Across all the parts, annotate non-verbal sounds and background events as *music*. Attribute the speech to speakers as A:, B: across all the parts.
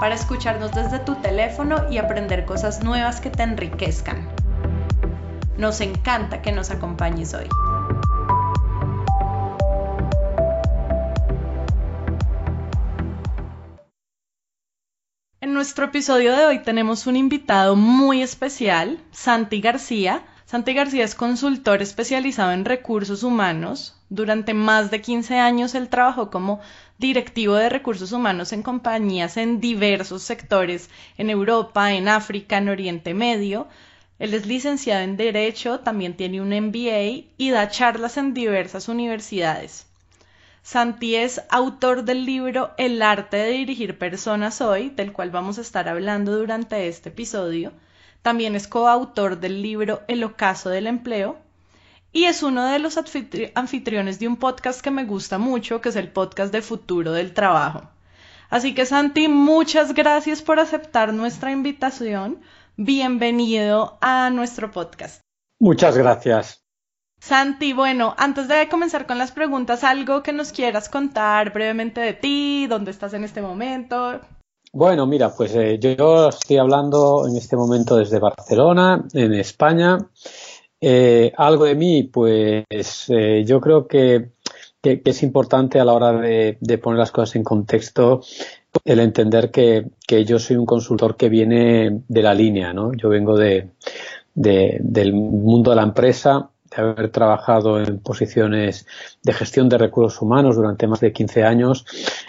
A: para escucharnos desde tu teléfono y aprender cosas nuevas que te enriquezcan. Nos encanta que nos acompañes hoy. En nuestro episodio de hoy tenemos un invitado muy especial, Santi García. Santi García es consultor especializado en recursos humanos. Durante más de 15 años él trabajó como directivo de recursos humanos en compañías en diversos sectores, en Europa, en África, en Oriente Medio. Él es licenciado en Derecho, también tiene un MBA y da charlas en diversas universidades. Santi es autor del libro El arte de dirigir personas hoy, del cual vamos a estar hablando durante este episodio. También es coautor del libro El ocaso del empleo, y es uno de los anfitriones de un podcast que me gusta mucho, que es el podcast de Futuro del Trabajo. Así que Santi, muchas gracias por aceptar nuestra invitación. Bienvenido a nuestro podcast.
B: Muchas gracias.
A: Santi, bueno, antes de comenzar con las preguntas, algo que nos quieras contar brevemente de ti, dónde estás en este momento.
B: Bueno, mira, pues eh, yo estoy hablando en este momento desde Barcelona, en España. Eh, algo de mí, pues eh, yo creo que, es importante a la hora de, poner las cosas en contexto el entender que, yo soy un consultor que viene de la línea, ¿no? Yo vengo de, del mundo de la empresa, de haber trabajado en posiciones de gestión de recursos humanos durante más de 15 años,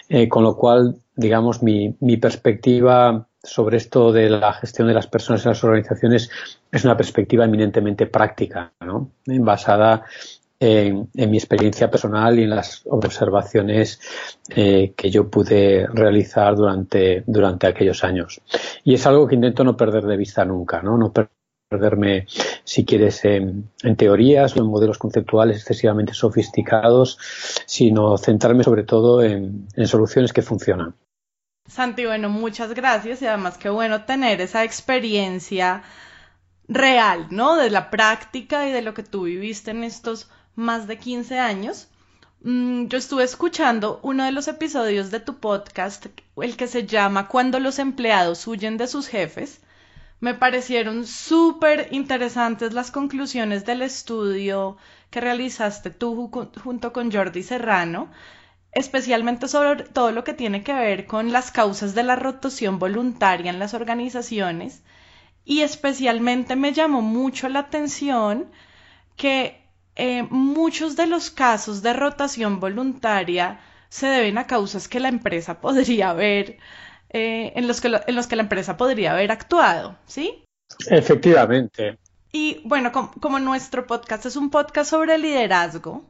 B: eh, con lo cual, digamos, mi, perspectiva sobre esto de la gestión de las personas en las organizaciones es una perspectiva eminentemente práctica, ¿no? basada en, mi experiencia personal y en las observaciones eh, que yo pude realizar durante, durante aquellos años. Y es algo que intento no perder de vista nunca, no, no perderme, si quieres, en, teorías o en modelos conceptuales excesivamente sofisticados, sino centrarme sobre todo en soluciones que funcionan.
A: Santi, bueno, muchas gracias y además qué bueno tener esa experiencia real, ¿no? De la práctica y de lo que tú viviste en estos más de 15 años. Mm, yo estuve escuchando uno de los episodios de tu podcast, el que se llama Cuando los empleados huyen de sus jefes. Me parecieron súper interesantes las conclusiones del estudio que realizaste tú junto con Jordi Serrano especialmente sobre todo lo que tiene que ver con las causas de la rotación voluntaria en las organizaciones y especialmente me llamó mucho la atención que eh, muchos de los casos de rotación voluntaria se deben a causas que la empresa *laughs* podría haber, eh, en, los que en los que la empresa podría haber actuado, ¿sí?
B: Efectivamente.
A: Y bueno, como nuestro podcast es un podcast sobre liderazgo,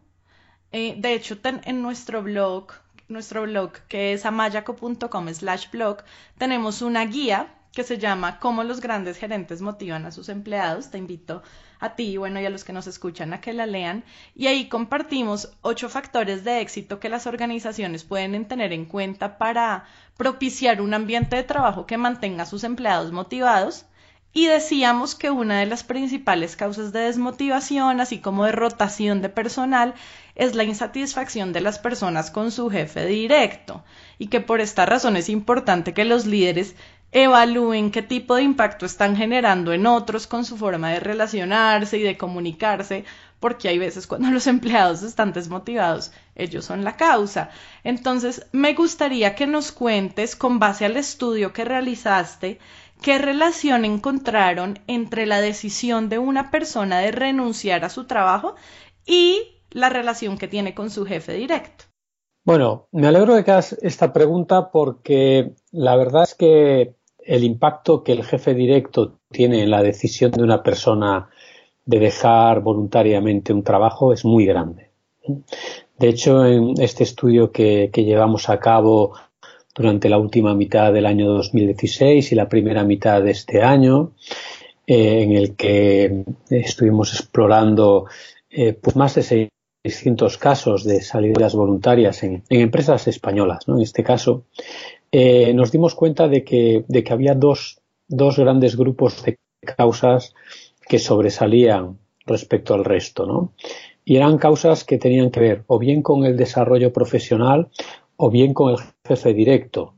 A: eh, de hecho, en nuestro blog, nuestro blog que es amayaco.com slash blog, tenemos una guía que se llama Cómo los grandes gerentes motivan a sus empleados. Te invito a ti, bueno, y a los que nos escuchan a que la lean. Y ahí compartimos ocho factores de éxito que las organizaciones pueden tener en cuenta para propiciar un ambiente de trabajo que mantenga a sus empleados motivados y decíamos que una de las principales causas de desmotivación, así como de rotación de personal, es la insatisfacción de las personas con su jefe directo, y que por esta razón es importante que los líderes evalúen qué tipo de impacto están generando en otros con su forma de relacionarse y de comunicarse, porque hay veces cuando *laughs* los empleados están desmotivados, ellos son la causa. Entonces, me gustaría que nos cuentes, con base al estudio que realizaste, ¿Qué relación encontraron entre la decisión de una persona de renunciar a su trabajo y la relación que tiene con su jefe directo?
B: Bueno, me alegro de que hagas esta pregunta porque la verdad es que el impacto que el jefe directo tiene en la decisión de una persona de dejar voluntariamente un trabajo es muy grande. De hecho, en este estudio que, que llevamos a cabo durante la última mitad del año 2016 y la primera mitad de este año, eh, en el que estuvimos explorando eh, pues más de 600 casos de salidas voluntarias en, empresas españolas. En este caso, eh, nos dimos cuenta de que, de que había dos, dos grandes grupos de causas que sobresalían respecto al resto, ¿no? Y eran causas que tenían que ver o bien con el desarrollo profesional o bien con el jefe directo.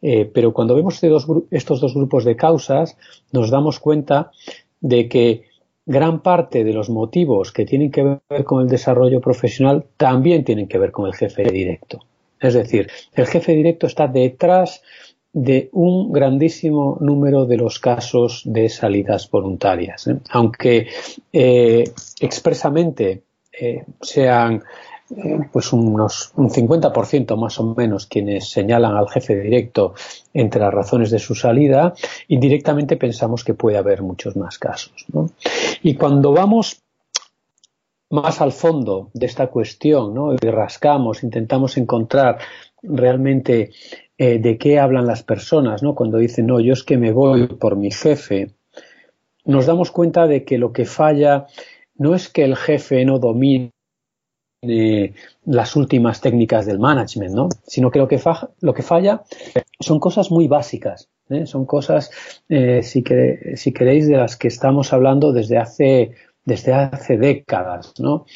B: Eh, pero cuando vemos estos dos grupos de causas, nos damos cuenta de que gran parte de los motivos que tienen que ver con el desarrollo profesional también tienen que ver con el jefe directo. Es decir, el jefe directo está detrás de un grandísimo número de los casos de salidas voluntarias. ¿eh? Aunque eh, expresamente sean pues unos un 50% más o menos quienes señalan al jefe directo entre las razones de su salida, indirectamente pensamos que puede haber muchos más casos. Y cuando vamos más al fondo de esta cuestión ¿no? y rascamos, intentamos encontrar realmente eh, de qué hablan las personas, ¿no? Cuando dicen, no, yo es que me voy por mi jefe, nos damos cuenta de que lo que falla no es que el jefe no domine las últimas técnicas del management, ¿no? Sino que lo que, lo que falla son cosas muy básicas, ¿eh? son cosas, eh, si, queréis, de las que estamos hablando desde hace, desde hace décadas, ¿no?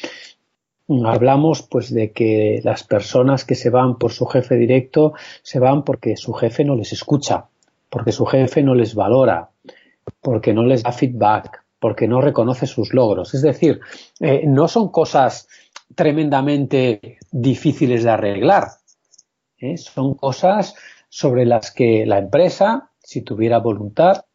B: hablamos pues de que las personas que se van por su jefe directo se van porque su jefe no les escucha, porque su jefe no les valora, porque no les da feedback, porque no reconoce sus logros. Es decir, eh, no son cosas tremendamente difíciles de arreglar. ¿eh? Son cosas sobre las que la empresa, si tuviera voluntad,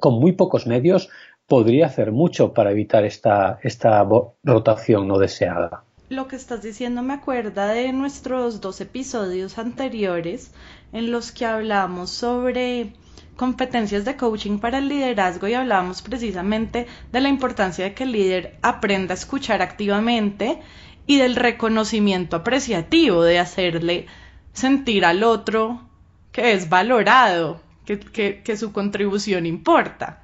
B: con muy pocos medios, podría hacer mucho para evitar esta, esta rotación no deseada.
A: Lo que estás diciendo me acuerda de nuestros dos episodios anteriores en los que hablamos sobre competencias de coaching para el liderazgo y hablamos precisamente de la importancia de que el líder aprenda a escuchar activamente y del reconocimiento apreciativo, de hacerle sentir al otro que es valorado, que, que su contribución importa.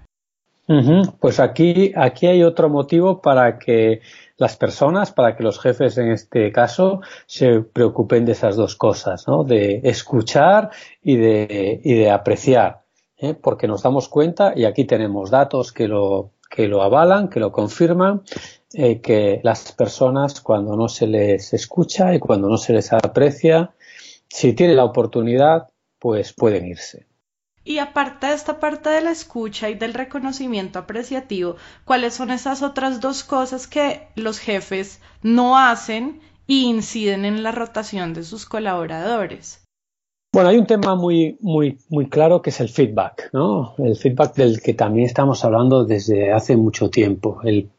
B: Pues aquí, aquí hay otro motivo para que las personas, para que los jefes en este caso se preocupen de esas dos cosas, ¿no? De escuchar y de, y de apreciar, ¿eh? porque nos damos cuenta y aquí tenemos datos que lo, que lo avalan, que lo confirman, eh, que las personas cuando no se les escucha y cuando no se les aprecia, si tienen la oportunidad, pues pueden irse.
A: Y aparte de esta parte de la escucha y del reconocimiento apreciativo, ¿cuáles son esas otras dos cosas que los jefes no hacen y inciden en la rotación de sus colaboradores?
B: Bueno, hay un tema muy, muy, muy claro que es el feedback, ¿no? El feedback del que también estamos hablando desde hace mucho tiempo. El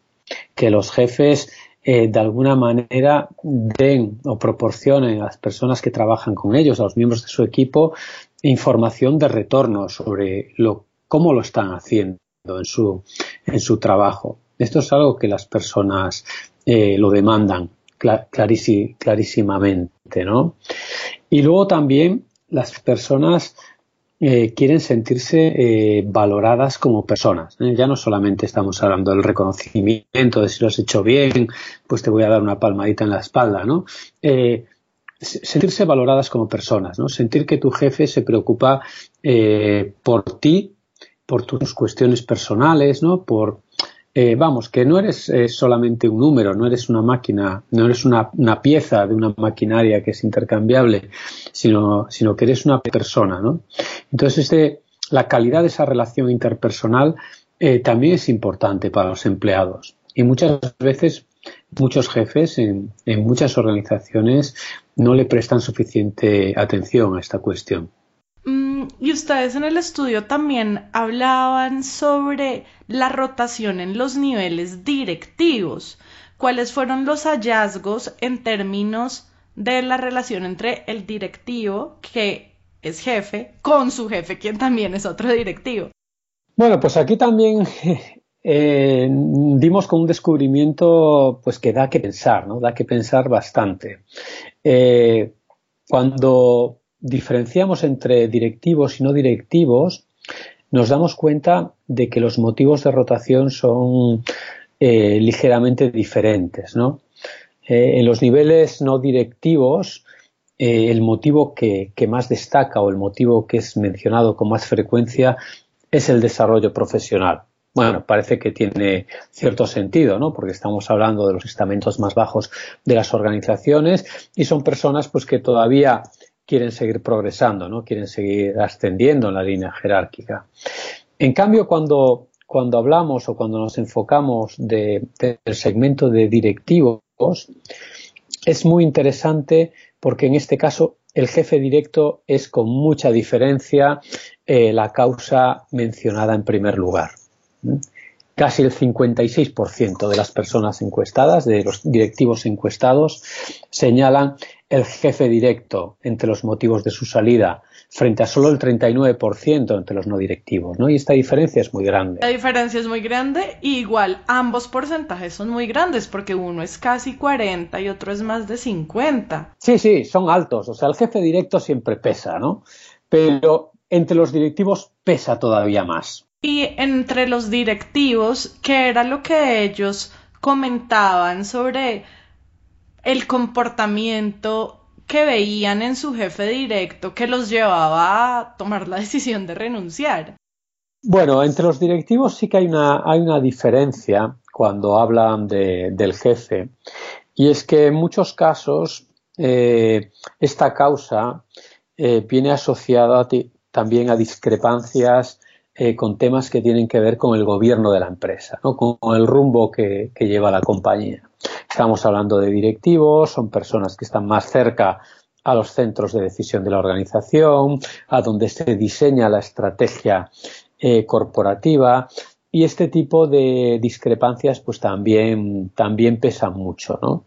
B: que los jefes eh, de alguna manera den o proporcionen a las personas que trabajan con ellos, a los miembros de su equipo, información de retorno sobre lo, cómo lo están haciendo en su, en su trabajo. Esto es algo que las personas eh, lo demandan clarísimamente, ¿no? Y luego también las personas eh, quieren sentirse eh, valoradas como personas. Ya no solamente estamos hablando del reconocimiento, de si lo has hecho bien, pues te voy a dar una palmadita en la espalda, ¿no? sentirse valoradas como personas, ¿no? Sentir que tu jefe se preocupa eh, por ti, por tus cuestiones personales, ¿no? Por, eh, vamos, que no eres eh, solamente un número, no eres una máquina, no eres una, pieza de una maquinaria que es intercambiable, sino, sino que eres una persona, ¿no? Entonces, este, la calidad de esa relación interpersonal también es importante para los empleados. Y muchas veces muchos jefes en, muchas organizaciones no le prestan suficiente atención a esta cuestión.
A: Y ustedes en el estudio también hablaban sobre la rotación en los niveles directivos. ¿Cuáles fueron los hallazgos en términos de la relación entre el directivo, que es jefe, con su jefe, quien también es otro directivo?
B: Bueno, pues aquí también *laughs* eh, dimos con un descubrimiento pues que da que pensar, ¿no? Da que pensar bastante. Eh, cuando diferenciamos entre directivos y no directivos, nos damos cuenta de que los motivos de rotación son eh, ligeramente diferentes. ¿no? Eh, en los niveles no directivos, eh, el motivo que, más destaca o el motivo que es mencionado con más frecuencia es el desarrollo profesional. Bueno, parece que tiene cierto sentido, ¿no? Porque estamos hablando de los estamentos más bajos de las organizaciones y son personas pues que todavía quieren seguir progresando, ¿no? Quieren seguir ascendiendo en la línea jerárquica. En cambio, cuando, cuando hablamos o cuando nos enfocamos del segmento de directivos, es muy interesante porque en este caso el jefe directo es con mucha diferencia eh, la causa mencionada en primer lugar. Casi el 56% de las personas encuestadas, de los directivos encuestados, señalan el jefe directo entre los motivos de su salida frente a solo el 39% entre los no directivos, ¿no? Y esta diferencia es muy grande.
A: La diferencia es muy grande y igual ambos porcentajes son muy grandes porque uno es casi 40 y otro es más de 50.
B: Sí, sí, son altos, o sea, el jefe directo siempre pesa, ¿no? Pero entre los directivos pesa todavía más.
A: Y entre los directivos, ¿qué era lo que ellos comentaban sobre el comportamiento que veían en su jefe directo que los llevaba a tomar la *laughs* decisión de renunciar.
B: Bueno, entre los directivos sí que hay una, hay una diferencia cuando hablan del jefe y es que en muchos casos eh, esta causa eh, viene asociada también a discrepancias eh, con temas que tienen que ver con el gobierno de la empresa, con el rumbo que, lleva la compañía. Estamos hablando de directivos, son personas que están más cerca a los centros de decisión de la organización, a donde se diseña la estrategia eh, corporativa y este tipo de discrepancias pues también, también pesan mucho, ¿no?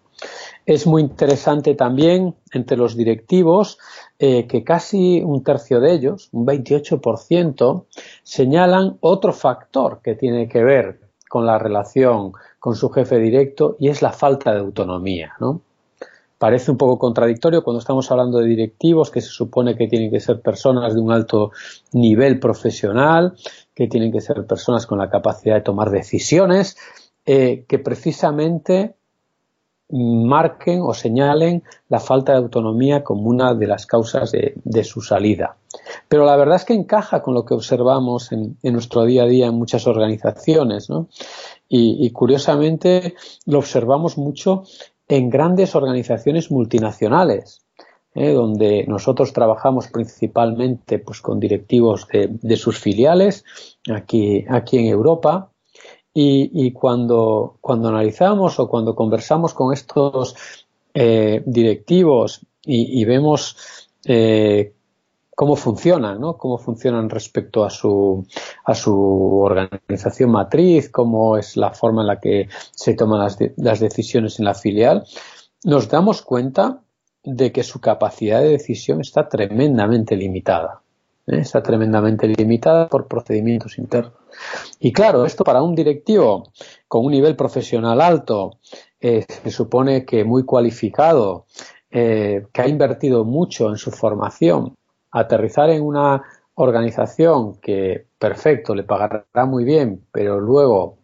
B: Es muy interesante también entre los directivos eh, que casi un tercio de ellos, un 28%, señalan otro factor que tiene que ver con la relación con su jefe directo y es la falta de autonomía, ¿no? Parece un poco contradictorio cuando estamos hablando de directivos que se supone que tienen que ser personas de un alto nivel profesional, que tienen que ser personas con la capacidad de tomar decisiones, eh, que precisamente marquen o señalen la falta de autonomía como una de las causas de, su salida. Pero la verdad es que encaja con lo que observamos en, nuestro día a día en muchas organizaciones, ¿no? Y, curiosamente lo observamos mucho en grandes organizaciones multinacionales, ¿eh? donde nosotros trabajamos principalmente pues, con directivos de, sus filiales aquí, aquí en Europa y, cuando, cuando analizamos o cuando conversamos con estos eh, directivos y, vemos eh, cómo funcionan, ¿no? Cómo funcionan respecto a su, organización matriz, cómo es la forma en la que se toman las, las decisiones en la filial, nos damos cuenta de que su capacidad de decisión está tremendamente limitada. ¿eh? está tremendamente limitada por procedimientos internos. Y claro, esto para un directivo con un nivel profesional alto, eh, se supone que muy cualificado, eh, que ha invertido mucho en su formación, aterrizar en una organización que, perfecto, le pagará muy bien, pero luego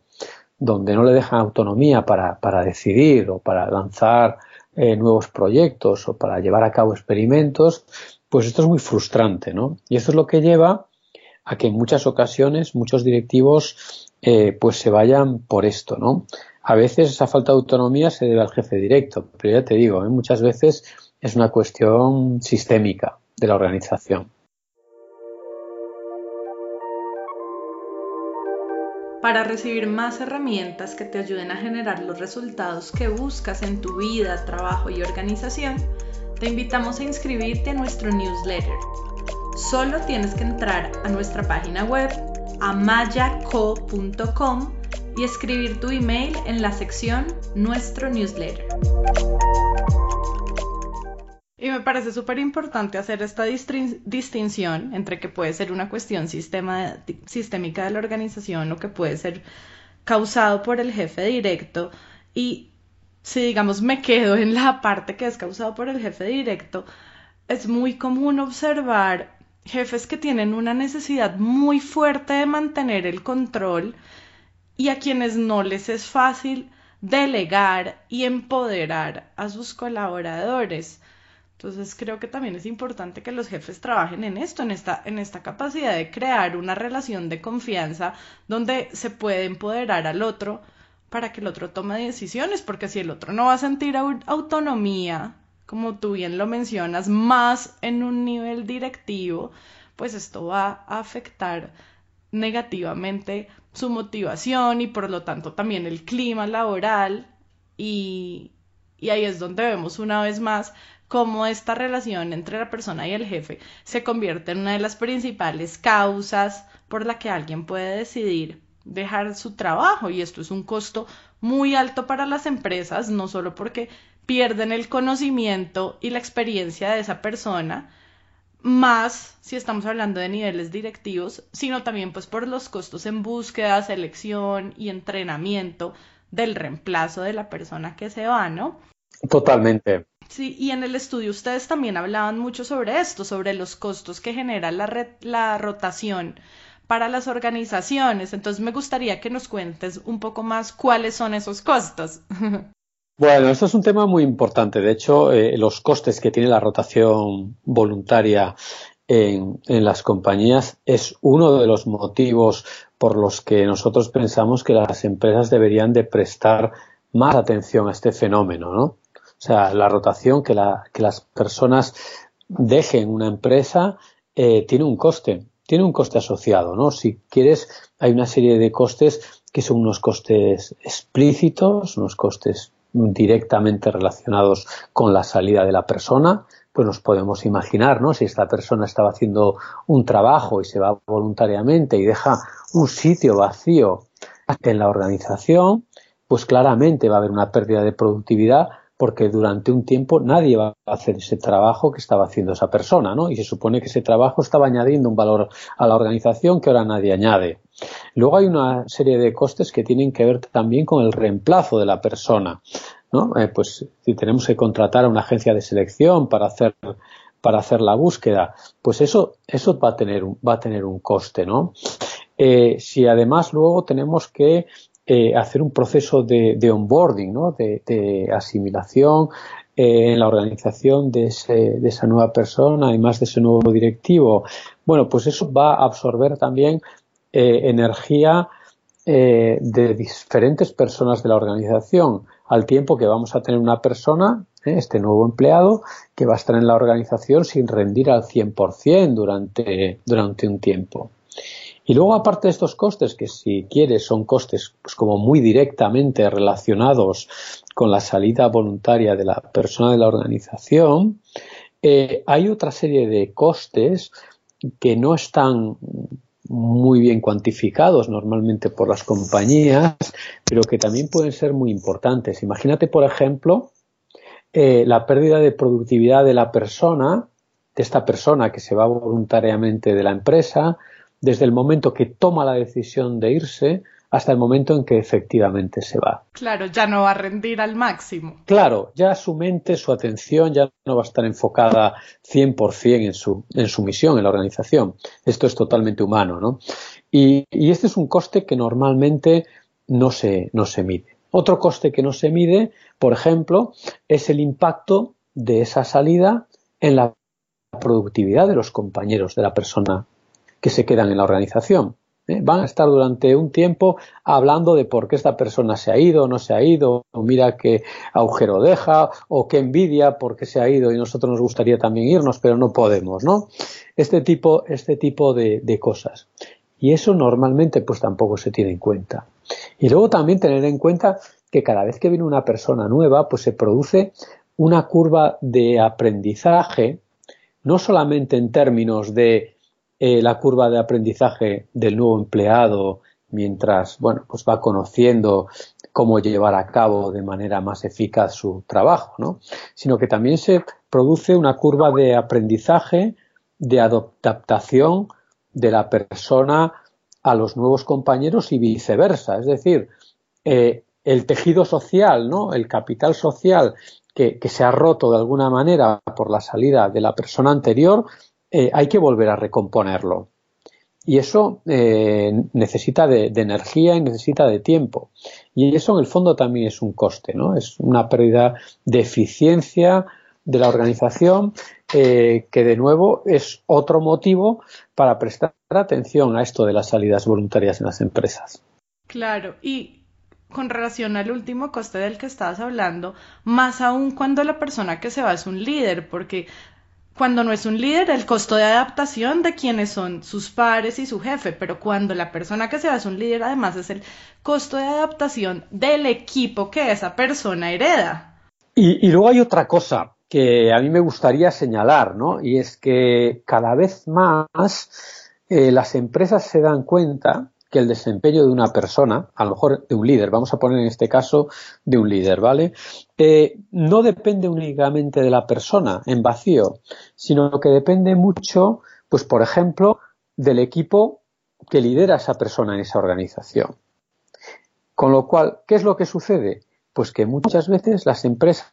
B: donde no le dejan autonomía para, para decidir o para lanzar nuevos proyectos o para llevar a cabo experimentos, pues esto es muy frustrante, ¿no? Y esto es lo que lleva a que en muchas ocasiones muchos directivos eh, pues se vayan por esto, ¿no? A veces esa falta de autonomía se debe al jefe directo, pero ya te digo, ¿eh? muchas veces es una cuestión sistémica de la organización.
A: Para recibir más herramientas que te ayuden a generar los resultados que buscas en tu vida, trabajo y organización, te invitamos a inscribirte a nuestro newsletter. Solo tienes que entrar a nuestra página web amayaco.com y escribir tu email en la sección Nuestro newsletter. Me parece súper importante hacer esta distinción entre que puede ser una cuestión sistémica de la organización o que puede ser causado por el jefe directo y si digamos me quedo en la parte que es causado por el jefe directo, es muy común observar jefes que tienen una necesidad muy fuerte de mantener el control y a quienes no les es fácil delegar y empoderar a sus colaboradores. Entonces creo que también es importante que los jefes trabajen en esto, en esta, en esta capacidad de crear una relación de confianza donde se puede empoderar al otro para que el otro tome decisiones, porque si el otro no va a sentir autonomía, como tú bien lo mencionas, más en un nivel directivo, pues esto va a afectar negativamente su motivación y por lo tanto también el clima laboral y, y ahí es donde vemos una vez más cómo esta relación entre la persona y el jefe se convierte en una de las principales causas por la que alguien puede decidir dejar su trabajo y esto es un costo muy alto para las empresas, no solo porque pierden el conocimiento y la experiencia de esa persona, más si estamos hablando de niveles directivos, sino también pues por los costos en búsqueda, selección y entrenamiento del reemplazo de la persona que se va, ¿no?
B: Totalmente.
A: Sí, y en el estudio ustedes también hablaban mucho sobre esto, sobre los costos que genera la, rotación para las organizaciones. Entonces me gustaría que nos cuentes un poco más cuáles son esos costos. *laughs*
B: Bueno, esto es un tema muy importante. De hecho, eh, los costes que tiene la rotación voluntaria en, en, las compañías es uno de los motivos por los que nosotros pensamos que las empresas deberían de prestar más atención a este fenómeno, ¿no? O sea, la rotación, que, la, que las personas dejen una empresa, eh, tiene un coste, tiene un coste asociado, ¿no? Si quieres, hay una serie de costes que son unos costes explícitos, unos costes directamente relacionados con la salida de la persona, pues nos podemos imaginar, ¿no? Si esta persona estaba haciendo un trabajo y se va voluntariamente y deja un sitio vacío en la organización, pues claramente va a haber una pérdida de productividad porque durante un tiempo nadie va a hacer ese trabajo que estaba haciendo esa persona, ¿no? Y se supone que ese trabajo estaba añadiendo un valor a la organización que ahora nadie añade. Luego hay una serie de costes que tienen que ver también con el reemplazo de la persona, ¿no? Eh, pues si tenemos que contratar a una agencia de selección para hacer para hacer la búsqueda, pues eso eso va a tener va a tener un coste, ¿no? Eh, si además luego tenemos que eh, hacer un proceso de, onboarding, ¿no? de, asimilación eh, en la organización de, esa nueva persona y más de ese nuevo directivo. Bueno, pues eso va a absorber también eh, energía de diferentes personas de la organización, al tiempo que vamos a tener una persona, este nuevo empleado, que va a estar en la organización sin rendir al 100% durante, durante un tiempo. Y luego, aparte de estos costes, que si quieres son costes pues, como muy directamente relacionados con la salida voluntaria de la persona de la organización, eh, hay otra serie de costes que no están muy bien cuantificados normalmente por las compañías, pero que también pueden ser muy importantes. Imagínate, por ejemplo, eh, la pérdida de productividad de la persona, de esta persona que se va voluntariamente de la empresa, desde el momento que toma la decisión de irse hasta el momento en que efectivamente se va.
A: Claro, ya no va a rendir al máximo.
B: Claro, ya su mente, su atención ya no va a estar enfocada 100% en su, en su misión, en la organización. Esto es totalmente humano, ¿no? Y, y este es un coste que normalmente no se, no se mide. Otro coste que no se mide, por ejemplo, es el impacto de esa salida en la productividad de los compañeros de la persona que se quedan en la organización. ¿eh? Van a estar durante un tiempo hablando de por qué esta persona se ha ido, o no se ha ido, o mira qué agujero deja, o qué envidia porque se ha ido y nosotros nos gustaría también irnos, pero no podemos, ¿no? Este tipo, este tipo de, de cosas. Y eso normalmente pues tampoco se tiene en cuenta. Y luego también tener en cuenta que cada vez que viene una persona nueva, pues se produce una curva de aprendizaje, no solamente en términos de eh, la curva de aprendizaje del nuevo empleado mientras bueno pues va conociendo cómo llevar a cabo de manera más eficaz su trabajo, ¿no? sino que también se produce una curva de aprendizaje, de adaptación de la persona a los nuevos compañeros y viceversa. Es decir, eh, el tejido social, ¿no? el capital social que, se ha roto de alguna manera por la salida de la persona anterior, eh, hay que volver a recomponerlo. Y eso eh, necesita de, energía y necesita de tiempo. Y eso en el fondo también es un coste, ¿no? Es una pérdida de eficiencia de la organización eh, que de nuevo es otro motivo para prestar atención a esto de las salidas voluntarias en las empresas.
A: Claro, y con relación al último coste del que estabas hablando, más aún cuando la persona que se va es un líder, porque cuando no es un líder, el costo de adaptación de quienes son sus pares y su jefe, pero cuando la persona que se va es un líder, además es el costo de adaptación del equipo que esa persona hereda.
B: Y, luego hay otra cosa que a mí me gustaría señalar, ¿no? Y es que cada vez más eh, las empresas se dan cuenta que el desempeño de una persona, a lo mejor de un líder, vamos a poner en este caso de un líder, ¿vale? Eh, no depende únicamente de la persona en vacío, sino que depende mucho, pues por ejemplo, del equipo que lidera esa persona en esa organización. Con lo cual, ¿qué es lo que sucede? Pues que muchas veces las empresas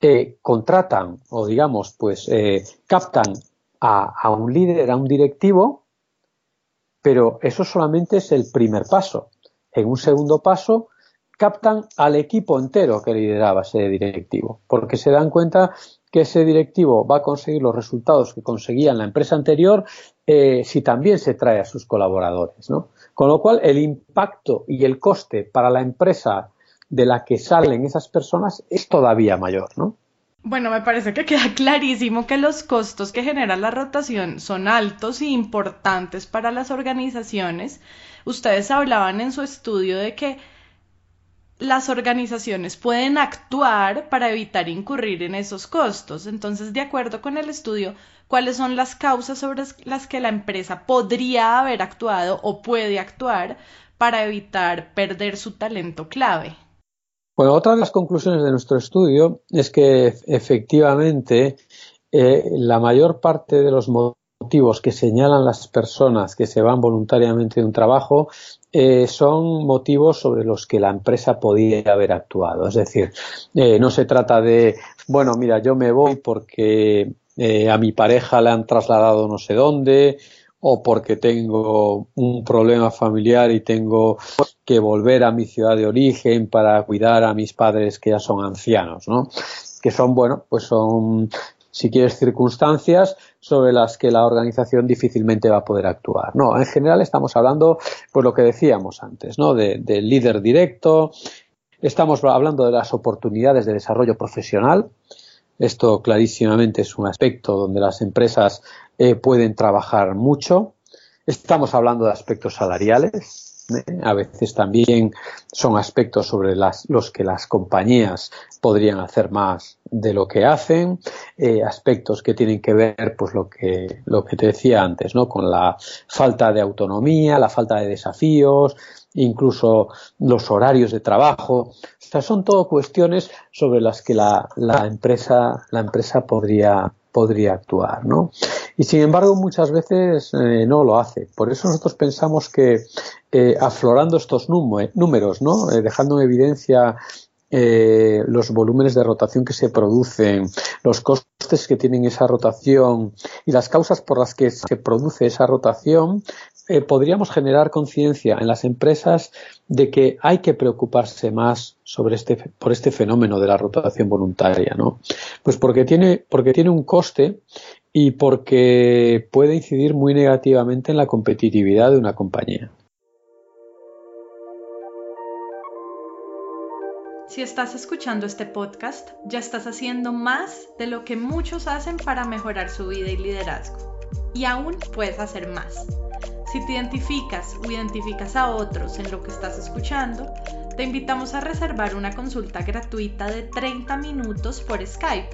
B: eh, contratan o digamos, pues eh, captan a un líder, a un directivo, pero eso solamente es el primer paso. En un segundo paso, captan al equipo entero que lideraba ese directivo, porque se dan cuenta que ese directivo va a conseguir los resultados que conseguía en la empresa anterior eh, si también se trae a sus colaboradores. ¿no? Con lo cual, el impacto y el coste para la empresa de la que salen esas personas es todavía mayor. ¿no?
A: Bueno, me parece que queda *laughs* clarísimo que los costos que genera la rotación son altos y importantes para las organizaciones. Ustedes hablaban en su estudio de que las organizaciones pueden actuar para evitar incurrir en esos costos. Entonces, de acuerdo con el estudio, ¿cuáles son las causas sobre las que la empresa podría haber actuado o puede actuar para evitar perder su talento clave?
B: Bueno, otra de las conclusiones de nuestro estudio es que efectivamente eh, la mayor parte de los motivos que señalan las personas que se van voluntariamente de un trabajo eh, son motivos sobre los que la empresa podía haber actuado. Es decir, eh, no se trata de, bueno, mira, yo me voy porque a mi pareja le han trasladado no sé dónde, o porque tengo un problema familiar y tengo que volver a mi ciudad de origen para cuidar a mis padres que ya son ancianos, ¿no? Que son, bueno, pues son, si quieres, circunstancias sobre las que la organización difícilmente va a poder actuar. No, en general estamos hablando, pues lo que decíamos antes, ¿no? Del de líder directo, estamos hablando de las oportunidades de desarrollo profesional, esto clarísimamente es un aspecto donde las empresas eh, pueden trabajar mucho. Estamos hablando de aspectos salariales. ¿Eh? A veces también son aspectos sobre los que las compañías podrían hacer más de lo que hacen. Eh, aspectos que tienen que ver, pues lo que, lo que te decía antes, ¿no? Con la falta de autonomía, la falta de desafíos, incluso los horarios de trabajo. O sea, son todo cuestiones sobre las que la, la empresa, la empresa podría, podría actuar, ¿no? Y sin embargo, muchas veces eh, no lo hace. Por eso nosotros pensamos que eh, aflorando estos números, ¿no? Eh, dejando en evidencia los volúmenes de rotación que se producen, los costes que tienen esa rotación y las causas por las que se produce esa rotación, podríamos generar conciencia en las empresas de que hay que preocuparse más sobre este, por este fenómeno de la rotación voluntaria, ¿no? Pues porque tiene, porque tiene un coste y porque puede incidir muy negativamente en la competitividad de una compañía.
A: Si estás escuchando este podcast, ya estás haciendo más de lo que muchos hacen para mejorar su vida y liderazgo. Y aún puedes hacer más. Si te identificas o identificas a otros en lo que estás escuchando, te invitamos a reservar una consulta gratuita de 30 minutos por Skype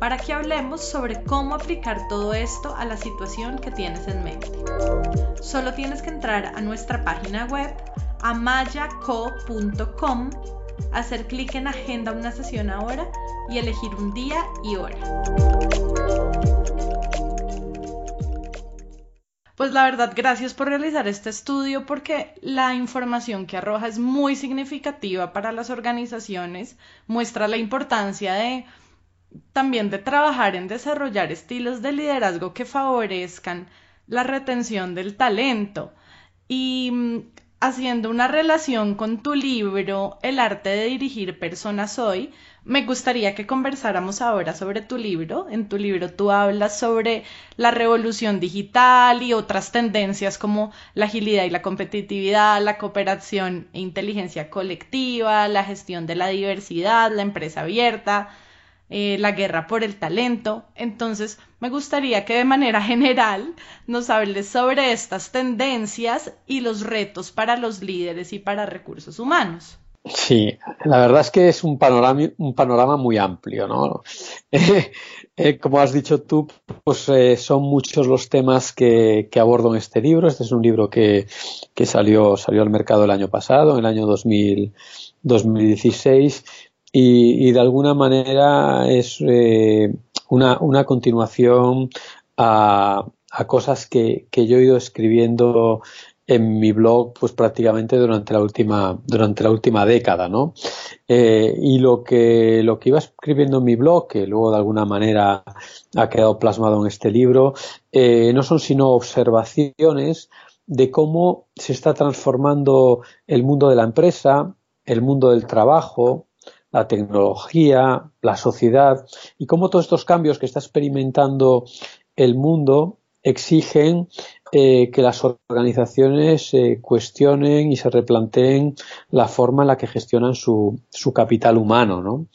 A: para que hablemos sobre cómo aplicar todo esto a la situación que tienes en mente. Solo tienes que entrar a nuestra página web amayaco.com, hacer clic en Agenda una sesión ahora y elegir un día y hora. Pues la verdad, gracias por realizar este estudio porque la información que arroja es muy significativa para las organizaciones, muestra la importancia de también de trabajar en desarrollar estilos de liderazgo que favorezcan la retención del talento. Y mm, haciendo una relación con tu libro El arte de dirigir personas hoy, me gustaría que conversáramos ahora sobre tu libro. En tu libro tú hablas sobre la revolución digital y otras tendencias como la agilidad y la competitividad, la cooperación e inteligencia colectiva, la gestión de la diversidad, la empresa abierta, eh, la guerra por el talento. Entonces, me gustaría que de manera *laughs* general nos hables sobre estas tendencias y los retos para los líderes y para recursos humanos.
B: Sí, la verdad es que es un panorama, un panorama muy amplio, ¿no? *laughs* Eh, como has dicho tú, pues eh, son muchos los temas que, abordo en este libro. Este es un libro que, salió, salió al mercado el año pasado, en el año 2000, 2016, y, de alguna manera es eh, una, una, continuación a, a cosas que, que, yo he ido escribiendo en mi blog pues prácticamente durante la última durante la última década no eh, y lo que lo que iba escribiendo en mi blog que luego de alguna manera ha quedado plasmado en este libro eh, no son sino observaciones de cómo se está transformando el mundo de la empresa el mundo del trabajo la tecnología, la sociedad y cómo todos estos cambios que está experimentando el mundo exigen eh, que las organizaciones eh, cuestionen y se replanteen la forma en la que gestionan su, su capital humano. ¿no? O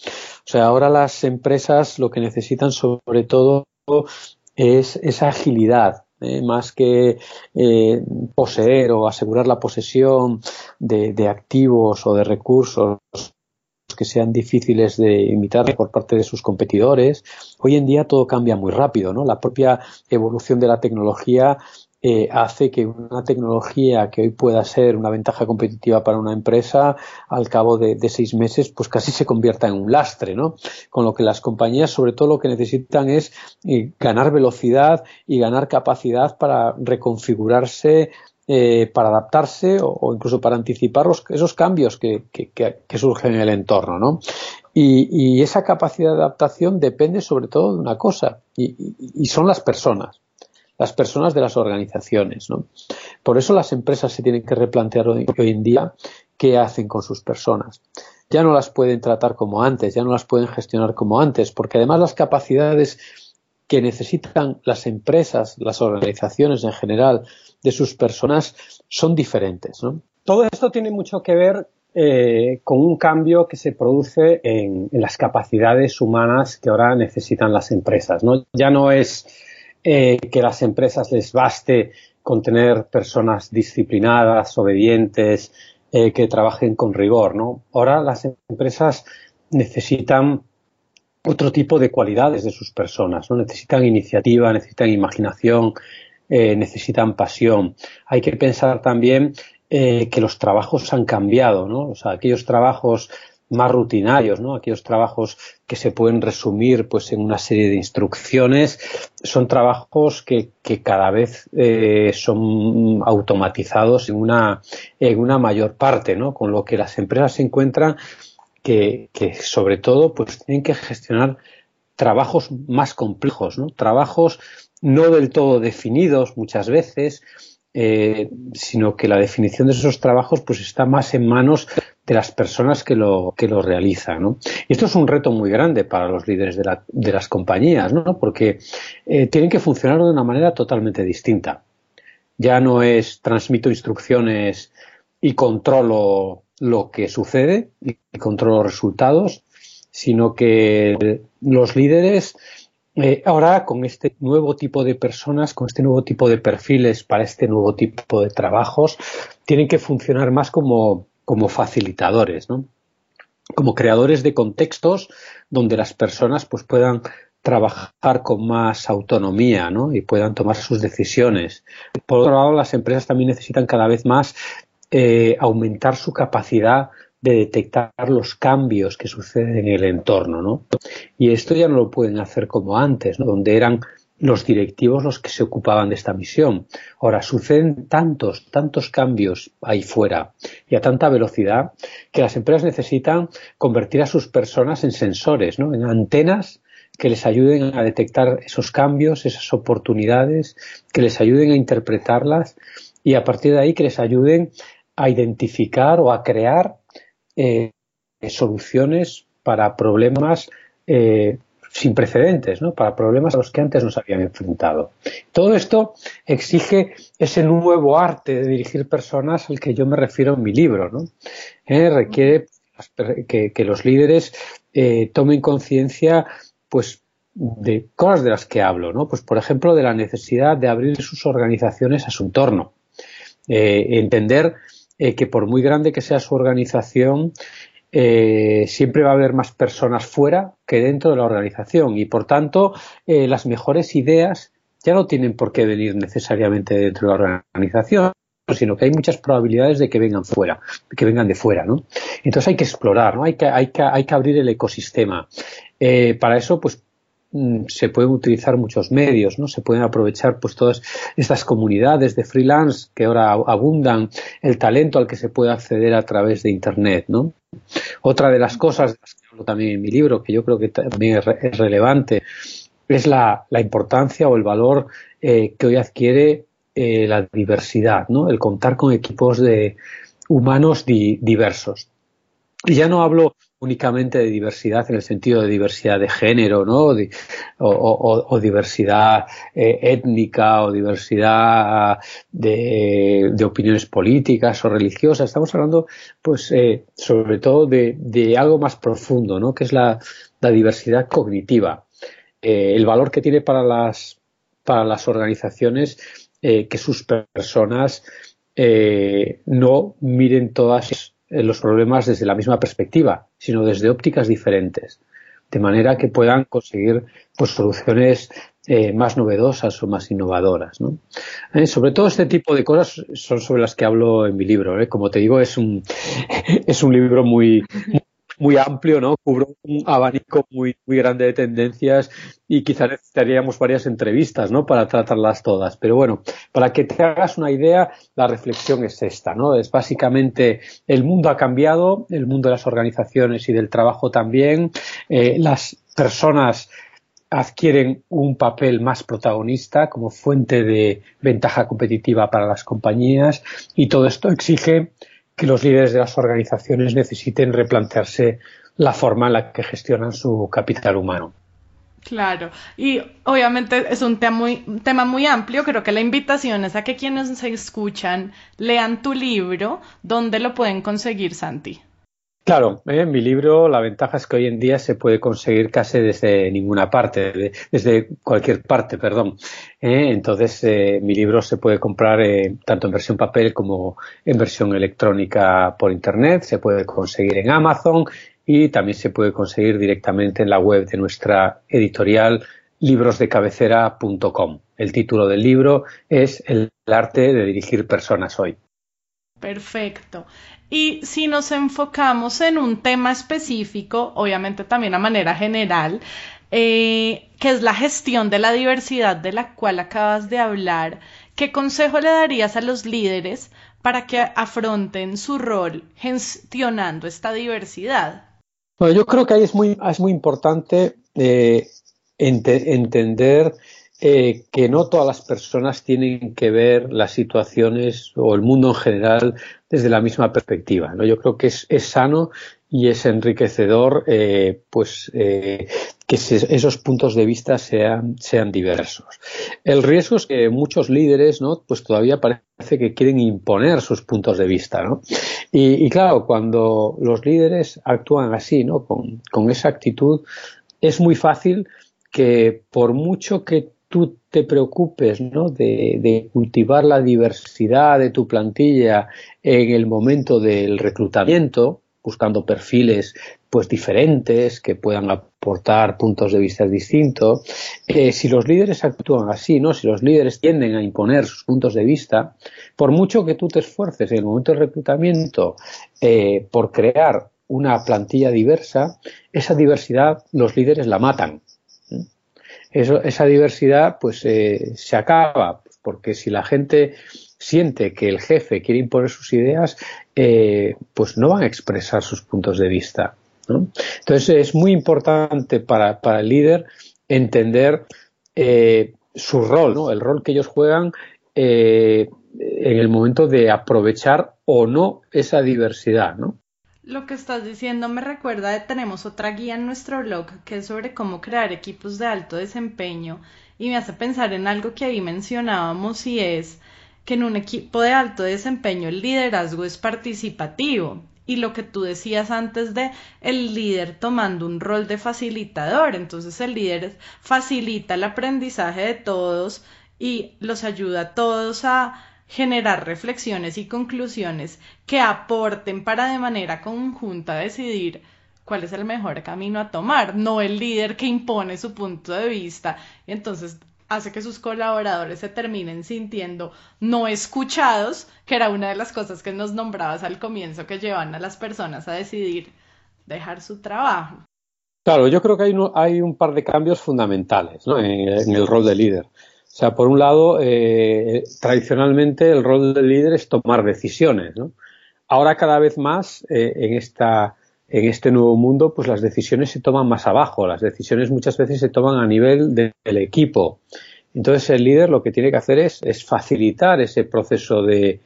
B: sea, ahora las empresas lo que necesitan sobre todo es esa agilidad, ¿eh? más que poseer o asegurar la posesión de, de, activos o de recursos que sean difíciles de imitar por parte de sus competidores. Hoy en día todo cambia muy rápido, ¿no? La propia evolución de la tecnología eh, hace que una tecnología que hoy pueda ser una ventaja competitiva para una empresa, al cabo de, seis meses, pues casi se convierta en un lastre, ¿no? Con lo que las compañías, sobre todo, lo que necesitan es eh, ganar velocidad y ganar capacidad para reconfigurarse eh, para adaptarse o, incluso para anticipar esos cambios que, surgen en el entorno, ¿no? Y, esa capacidad de adaptación depende sobre todo de una cosa, y, son las personas, las personas de las organizaciones, ¿no? Por eso las empresas se tienen que replantear hoy, en día qué hacen con sus personas. Ya no las pueden tratar como antes, ya no las pueden gestionar como antes, porque además las capacidades que necesitan las empresas, las organizaciones en general, de sus personas son diferentes.
C: Todo esto tiene mucho que ver eh, con un cambio que se produce en, las capacidades humanas que ahora necesitan las empresas. ¿no? Ya no es eh, que las empresas les baste con tener personas disciplinadas, obedientes, eh, que trabajen con rigor. ¿no? Ahora las empresas necesitan otro tipo de cualidades de sus personas, ¿no? Necesitan iniciativa, necesitan imaginación, eh, necesitan pasión. Hay que pensar también que los trabajos han cambiado, ¿no? O sea, aquellos trabajos más rutinarios, ¿no? Aquellos trabajos que se pueden resumir pues en una serie de instrucciones son trabajos que, cada vez eh, son automatizados en una, en una mayor parte, ¿no? Con lo que las empresas se encuentran que, que sobre todo pues tienen que gestionar trabajos más complejos, ¿no? Trabajos no del todo definidos muchas veces, eh, sino que la definición de esos trabajos pues está más en manos de las personas que lo, que lo realizan. ¿no? Y esto es un reto muy grande para los líderes de, la, de las compañías, ¿no? porque eh, tienen que funcionar de una manera totalmente distinta. Ya no es transmito instrucciones y controlo lo que sucede y controlo los resultados, sino que los líderes eh, ahora, con este nuevo tipo de personas, con este nuevo tipo de perfiles para este nuevo tipo de trabajos, tienen que funcionar más como, como facilitadores, ¿no? Como creadores de contextos donde las personas pues puedan trabajar con más autonomía ¿no? y puedan tomar sus decisiones. Por otro lado, las empresas también necesitan cada vez más eh, aumentar su capacidad de detectar los cambios que suceden en el entorno, ¿no? Y esto ya no lo pueden hacer como antes, ¿no? Donde eran
B: los directivos los que se ocupaban de esta misión. Ahora, suceden tantos, tantos cambios ahí fuera y a tanta velocidad que las empresas necesitan convertir a sus personas en sensores, ¿no? en antenas que les ayuden a detectar esos cambios, esas oportunidades, que les ayuden a interpretarlas y a partir de ahí que les ayuden a identificar o a crear eh, soluciones para problemas eh, sin precedentes, ¿no? para problemas a los que antes nos habían enfrentado. Todo esto exige ese nuevo arte de dirigir personas al que yo me refiero en mi libro. ¿no? Eh, requiere que, los líderes eh, tomen conciencia pues, de cosas de las que hablo. ¿no? Pues, por ejemplo, de la necesidad de abrir sus organizaciones a su entorno. Eh, entender que por muy grande que sea su organización, eh, siempre va a haber más personas fuera que dentro de la organización y por tanto eh, las mejores ideas ya no tienen por qué venir necesariamente dentro de la organización sino que hay muchas probabilidades de que vengan fuera, que vengan de fuera, ¿no? Entonces hay que explorar, ¿no? Hay que, hay que, hay que abrir el ecosistema. Eh, para eso, pues, se pueden utilizar muchos medios, ¿no? Se pueden aprovechar pues todas estas comunidades de freelance que ahora abundan, el talento al que se puede acceder a través de internet, ¿no? Otra de las cosas que hablo también en mi libro, que yo creo que también es, relevante, es la, importancia o el valor eh, que hoy adquiere eh, la diversidad, ¿no? El contar con equipos de humanos diversos. Y ya no hablo únicamente de diversidad en el sentido de diversidad de género, ¿no? o, diversidad eh, étnica o diversidad de, opiniones políticas o religiosas. Estamos hablando, pues, eh, sobre todo de, algo más profundo, ¿no? Que es la, diversidad cognitiva. Eh, el valor que tiene para las, para las organizaciones que sus personas no miren todas eh, los problemas desde la misma perspectiva, sino desde ópticas diferentes, de manera que puedan conseguir pues, soluciones eh, más novedosas o más innovadoras. ¿no? Eh, sobre todo este tipo de cosas son sobre las que hablo en mi libro. Como te digo, es un, *laughs* es un libro muy, muy amplio, ¿no? Cubro un abanico muy, muy grande de tendencias y quizá necesitaríamos varias entrevistas, ¿no? Para tratarlas todas. Pero bueno, para que te hagas una idea, la reflexión es esta, ¿no? Es básicamente el mundo ha cambiado, el mundo de las organizaciones y del trabajo también, eh, las personas adquieren un papel más protagonista como fuente de ventaja competitiva para las compañías y todo esto exige que los líderes de las organizaciones necesiten replantearse la forma en la que gestionan su capital humano.
A: Claro, y obviamente es un tema muy, tema muy amplio. Creo que la invitación es a que quienes se escuchan lean tu libro. ¿Dónde lo pueden conseguir, Santi?
B: Claro, en eh, mi libro la ventaja es que hoy en día se puede conseguir casi desde ninguna parte, desde cualquier parte, perdón. Eh, entonces, eh, mi libro se puede comprar tanto en versión papel como en versión electrónica por Internet, se puede conseguir en Amazon y también se puede conseguir directamente en la web de nuestra editorial librosdecabecera.com. El título del libro es El arte de dirigir personas hoy.
A: Perfecto. Y si nos enfocamos en un tema específico, obviamente también a manera general, eh, que es la gestión de la diversidad de la cual acabas de hablar, ¿qué consejo le darías a los líderes para que afronten su rol gestionando esta diversidad?
B: Bueno, yo creo que ahí es muy, es muy importante eh, entender eh, que no todas las personas tienen que ver las situaciones o el mundo en general desde la misma perspectiva. Yo creo que es, sano y es enriquecedor eh, pues eh, que esos puntos de vista sean, sean diversos. El riesgo es que muchos líderes ¿no? pues todavía parece que quieren imponer sus puntos de vista. ¿no? Y, claro, cuando los líderes actúan así, ¿no? con, con esa actitud, es muy fácil que por mucho que tú te preocupes ¿no? de, cultivar la diversidad de tu plantilla en el momento del reclutamiento, buscando perfiles pues diferentes que puedan aportar puntos de vista distintos. Eh, si los líderes actúan así, ¿no? Si los líderes tienden a imponer sus puntos de vista, por mucho que tú te esfuerces en el momento del reclutamiento eh, por crear una plantilla diversa, esa diversidad los líderes la matan. Esa diversidad pues se acaba, porque si la gente siente que el jefe quiere imponer sus ideas, pues no van a expresar sus puntos de vista. Entonces es muy importante para, el líder entender eh, su rol, el rol que ellos juegan eh, en el momento de aprovechar o no esa diversidad.
A: Lo que estás diciendo me recuerda de tenemos otra guía en nuestro blog que es sobre cómo crear equipos de alto desempeño y me hace pensar en algo que ahí mencionábamos y es que en un equipo de alto desempeño el liderazgo es participativo y lo que tú decías antes de el líder tomando un rol de facilitador. Entonces el líder facilita el aprendizaje de todos y los ayuda a todos a generar reflexiones y conclusiones que aporten para de manera conjunta decidir cuál es el mejor camino a tomar, no el líder que impone su punto de vista. Y entonces hace que sus colaboradores se terminen sintiendo no escuchados, que era una de las cosas que nos nombrabas al comienzo que llevan a las personas a decidir dejar su trabajo.
B: Claro, yo creo que hay, hay un par de cambios fundamentales en, el rol de líder. O sea, por un lado, eh, tradicionalmente el rol del líder es tomar decisiones. Ahora cada vez más eh, en esta en este nuevo mundo, pues las decisiones se toman más abajo, las decisiones muchas veces se toman a nivel del equipo. Entonces el líder lo que tiene que hacer es, facilitar ese proceso de,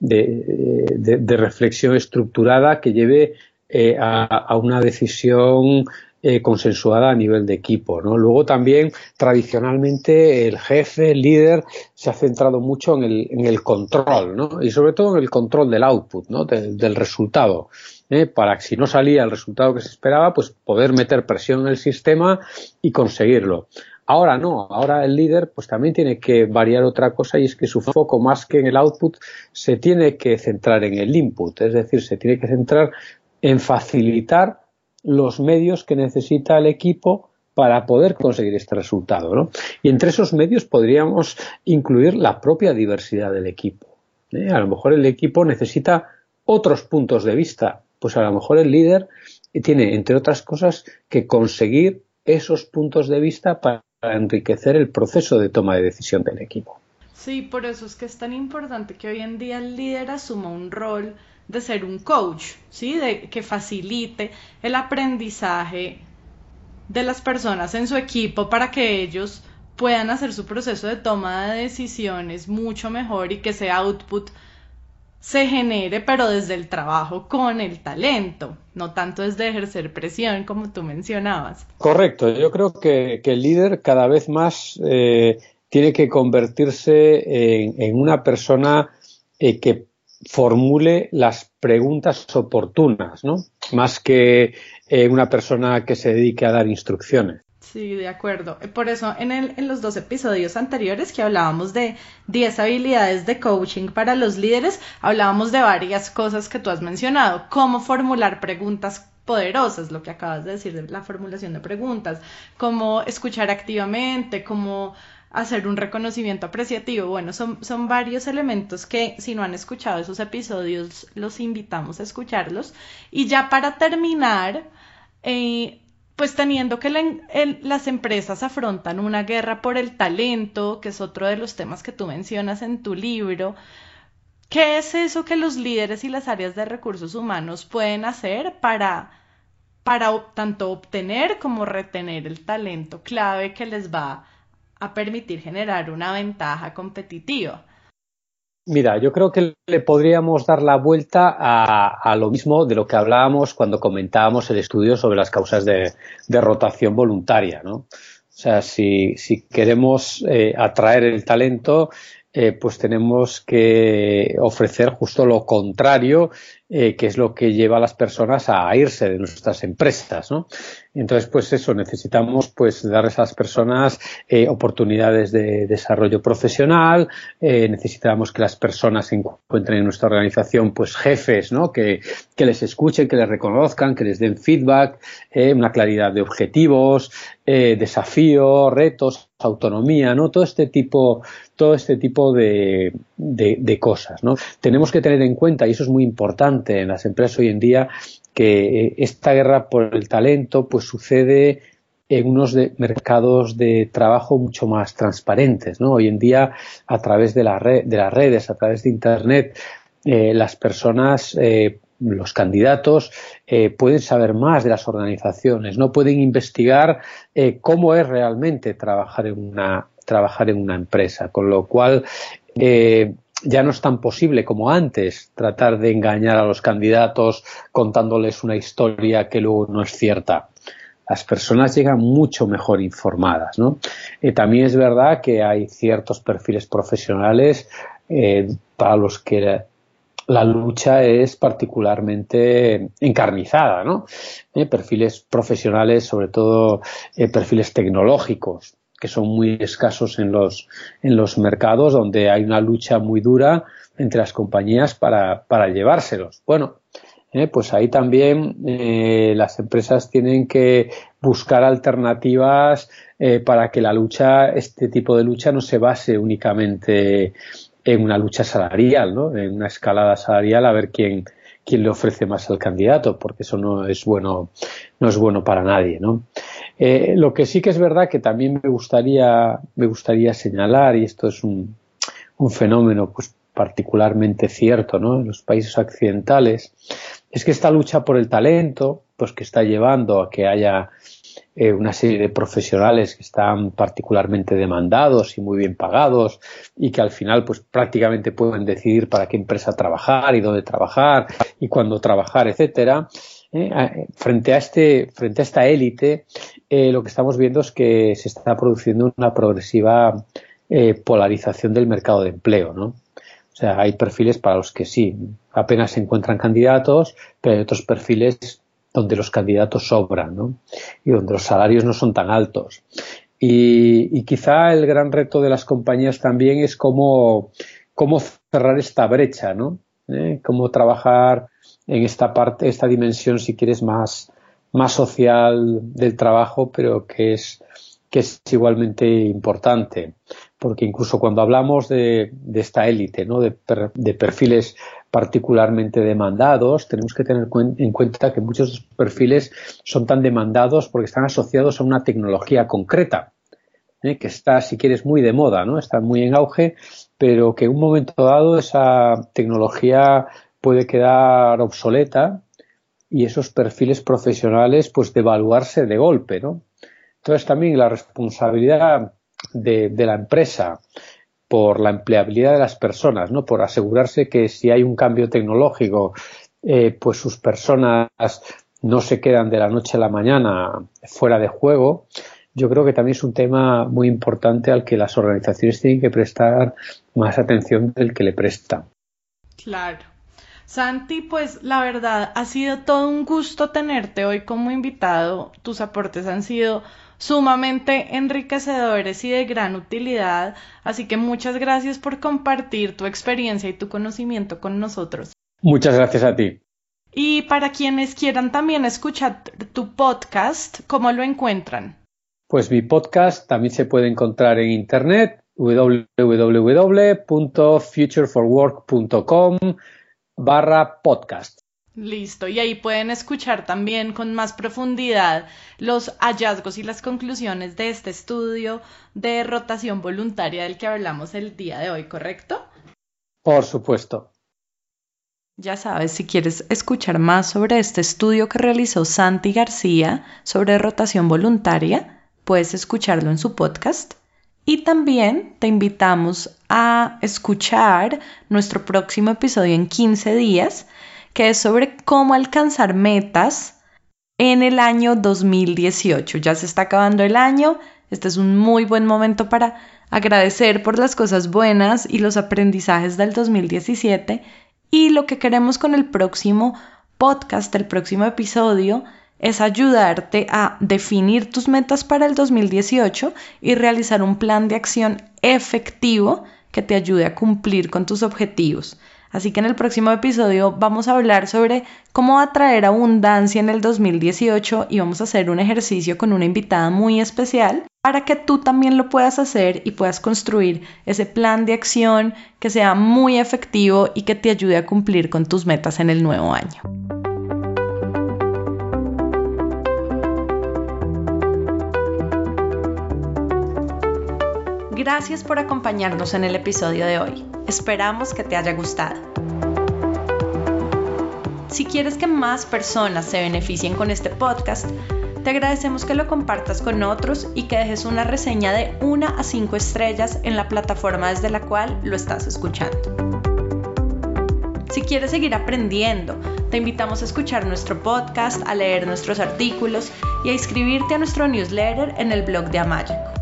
B: de, reflexión estructurada que lleve eh, a, una decisión eh, consensuada a nivel de equipo. ¿no? Luego también, tradicionalmente, el jefe, el líder, se ha centrado mucho en el, en el control, ¿no? y sobre todo en el control del output, ¿no? del resultado. ¿eh? para que si no salía el resultado que se esperaba, pues poder meter presión en el sistema y conseguirlo. Ahora no, ahora el líder pues también tiene que variar otra cosa y es que su foco más que en el output se tiene que centrar en el input, es decir, se tiene que centrar en facilitar los medios que necesita el equipo para poder conseguir este resultado. ¿no? Y entre esos medios podríamos incluir la propia diversidad del equipo. ¿eh? A lo mejor el equipo necesita otros puntos de vista pues a lo mejor el líder tiene, entre otras cosas, que conseguir esos puntos de vista para enriquecer el proceso de toma de decisión del equipo.
A: Sí, por eso es que es tan importante que hoy en día el líder asuma un rol de ser un coach, ¿sí? De que facilite el aprendizaje de las personas en su equipo para que ellos puedan hacer su proceso de toma de decisiones mucho mejor y que ese output se genere, pero desde el trabajo con el talento, no tanto desde ejercer presión como tú mencionabas.
B: Correcto, yo creo que, el líder cada vez más eh, tiene que convertirse en, una persona eh, que formule las preguntas oportunas, ¿no? Más que eh, una persona que se dedique a dar instrucciones.
A: Sí, de acuerdo. Por eso en, el, en los dos episodios anteriores que hablábamos de 10 habilidades de coaching para los líderes, hablábamos de varias cosas que tú has mencionado, cómo formular preguntas poderosas, lo que acabas de decir de la formulación de preguntas, cómo escuchar activamente, cómo hacer un reconocimiento apreciativo. Bueno, son, son varios elementos que si no han escuchado esos episodios, los invitamos a escucharlos. Y ya para terminar, eh, pues teniendo que las empresas afrontan una guerra por el talento, que es otro de los temas que tú mencionas en tu libro, ¿qué es eso que los líderes y las áreas de recursos humanos pueden hacer para, para tanto obtener como retener el talento clave que les va a permitir generar una ventaja competitiva?
B: Mira, yo creo que le podríamos dar la vuelta a, lo mismo de lo que hablábamos cuando comentábamos el estudio sobre las causas de, rotación voluntaria, ¿no? O sea, si, queremos eh, atraer el talento, eh, pues tenemos que ofrecer justo lo contrario eh, que es lo que lleva a las personas a irse de nuestras empresas, ¿no? Entonces, pues eso, necesitamos pues darles a las personas eh, oportunidades de desarrollo profesional, eh, necesitamos que las personas encuentren en nuestra organización pues jefes, ¿no? Que, que les escuchen, que les reconozcan, que les den feedback, una claridad de objetivos, desafíos, retos, autonomía, ¿no? Todo este tipo, todo este tipo de, de, de cosas, ¿no? Tenemos que tener en cuenta, y eso es muy importante, en las empresas hoy en día que eh, esta guerra por el talento pues sucede en unos mercados de trabajo mucho más transparentes. ¿no? Hoy en día, a través de, la de las redes, a través de Internet, eh, las personas, eh, los candidatos, eh, pueden saber más de las organizaciones, no pueden investigar cómo es realmente trabajar en una trabajar en una empresa, con lo cual ya no es tan posible como antes tratar de engañar a los candidatos contándoles una historia que luego no es cierta las personas llegan mucho mejor informadas. ¿no? también es verdad que hay ciertos perfiles profesionales para los que la lucha es particularmente encarnizada, ¿no? Eh, perfiles profesionales, sobre todo eh, perfiles tecnológicos, que son muy escasos en los, en los mercados, donde hay una lucha muy dura entre las compañías para, para llevárselos. Bueno, eh, pues ahí también las empresas tienen que buscar alternativas para que la lucha, este tipo de lucha, no se base únicamente en una lucha salarial, ¿no? en una escalada salarial a ver quién, quién le ofrece más al candidato, porque eso no es bueno, no es bueno para nadie, ¿no? Eh, lo que sí que es verdad que también me gustaría, me gustaría señalar, y esto es un, fenómeno pues particularmente cierto, ¿no? En los países occidentales, es que esta lucha por el talento, pues que está llevando a que haya eh, una serie de profesionales que están particularmente demandados y muy bien pagados y que al final pues prácticamente pueden decidir para qué empresa trabajar y dónde trabajar y cuándo trabajar, etcétera. Eh, frente a este, frente a esta élite, eh, lo que estamos viendo es que se está produciendo una progresiva polarización del mercado de empleo, ¿no? O sea, hay perfiles para los que sí, apenas se encuentran candidatos, pero hay otros perfiles donde los candidatos sobran ¿no? y donde los salarios no son tan altos. Y, quizá el gran reto de las compañías también es cómo, cómo cerrar esta brecha, ¿no? ¿Eh? Cómo trabajar en esta parte, esta dimensión, si quieres, más, más social del trabajo, pero que es, que es igualmente importante. Porque incluso cuando hablamos de, de esta élite, ¿no? De, de perfiles particularmente demandados, tenemos que tener en cuenta que muchos perfiles son tan demandados porque están asociados a una tecnología concreta, ¿eh? que está, si quieres, muy de moda, ¿no? Está muy en auge, pero que en un momento dado esa tecnología puede quedar obsoleta y esos perfiles profesionales, pues, devaluarse de golpe, ¿no? Entonces también la responsabilidad de, la empresa por la empleabilidad de las personas, ¿no? Por asegurarse que si hay un cambio tecnológico, eh, pues sus personas no se quedan de la noche a la mañana fuera de juego. Yo creo que también es un tema muy importante al que las organizaciones tienen que prestar más atención del que le prestan.
A: Claro. Santi, pues la verdad ha sido todo un gusto tenerte hoy como invitado. Tus aportes han sido sumamente enriquecedores y de gran utilidad, así que muchas gracias por compartir tu experiencia y tu conocimiento con nosotros.
B: Muchas gracias a ti.
A: Y para quienes quieran también escuchar tu podcast, ¿cómo lo encuentran?
B: Pues mi podcast también se puede encontrar en internet www.futureforwork.com barra podcast.
A: Listo, y ahí pueden escuchar también con más profundidad los hallazgos y las conclusiones de este estudio de rotación voluntaria del que hablamos el día de hoy, ¿correcto?
B: Por supuesto.
A: Ya sabes, si quieres escuchar más sobre este estudio que realizó Santi García sobre rotación voluntaria, puedes escucharlo en su podcast. Y también te invitamos a escuchar nuestro próximo episodio en 15 días que es sobre cómo alcanzar metas en el año 2018. Ya se está acabando el año, este es un muy buen momento para agradecer por las cosas buenas y los aprendizajes del 2017 y lo que queremos con el próximo podcast, el próximo episodio, es ayudarte a definir tus metas para el 2018 y realizar un plan de acción efectivo que te ayude a cumplir con tus objetivos. Así que en el próximo episodio vamos a hablar sobre cómo atraer abundancia en el 2018 y vamos a hacer un ejercicio con una invitada muy especial para que tú también lo puedas hacer y puedas construir ese plan de acción que sea muy efectivo y que te ayude a cumplir con tus metas en el nuevo año. Gracias por acompañarnos en el episodio de hoy. Esperamos que te haya gustado. Si quieres que más personas se beneficien con este podcast, te agradecemos que lo compartas con otros y que dejes una reseña de 1 a 5 estrellas en la plataforma desde la cual lo estás escuchando. Si quieres seguir aprendiendo, te invitamos a escuchar nuestro podcast, a leer nuestros artículos y a inscribirte a nuestro newsletter en el blog de Amayaco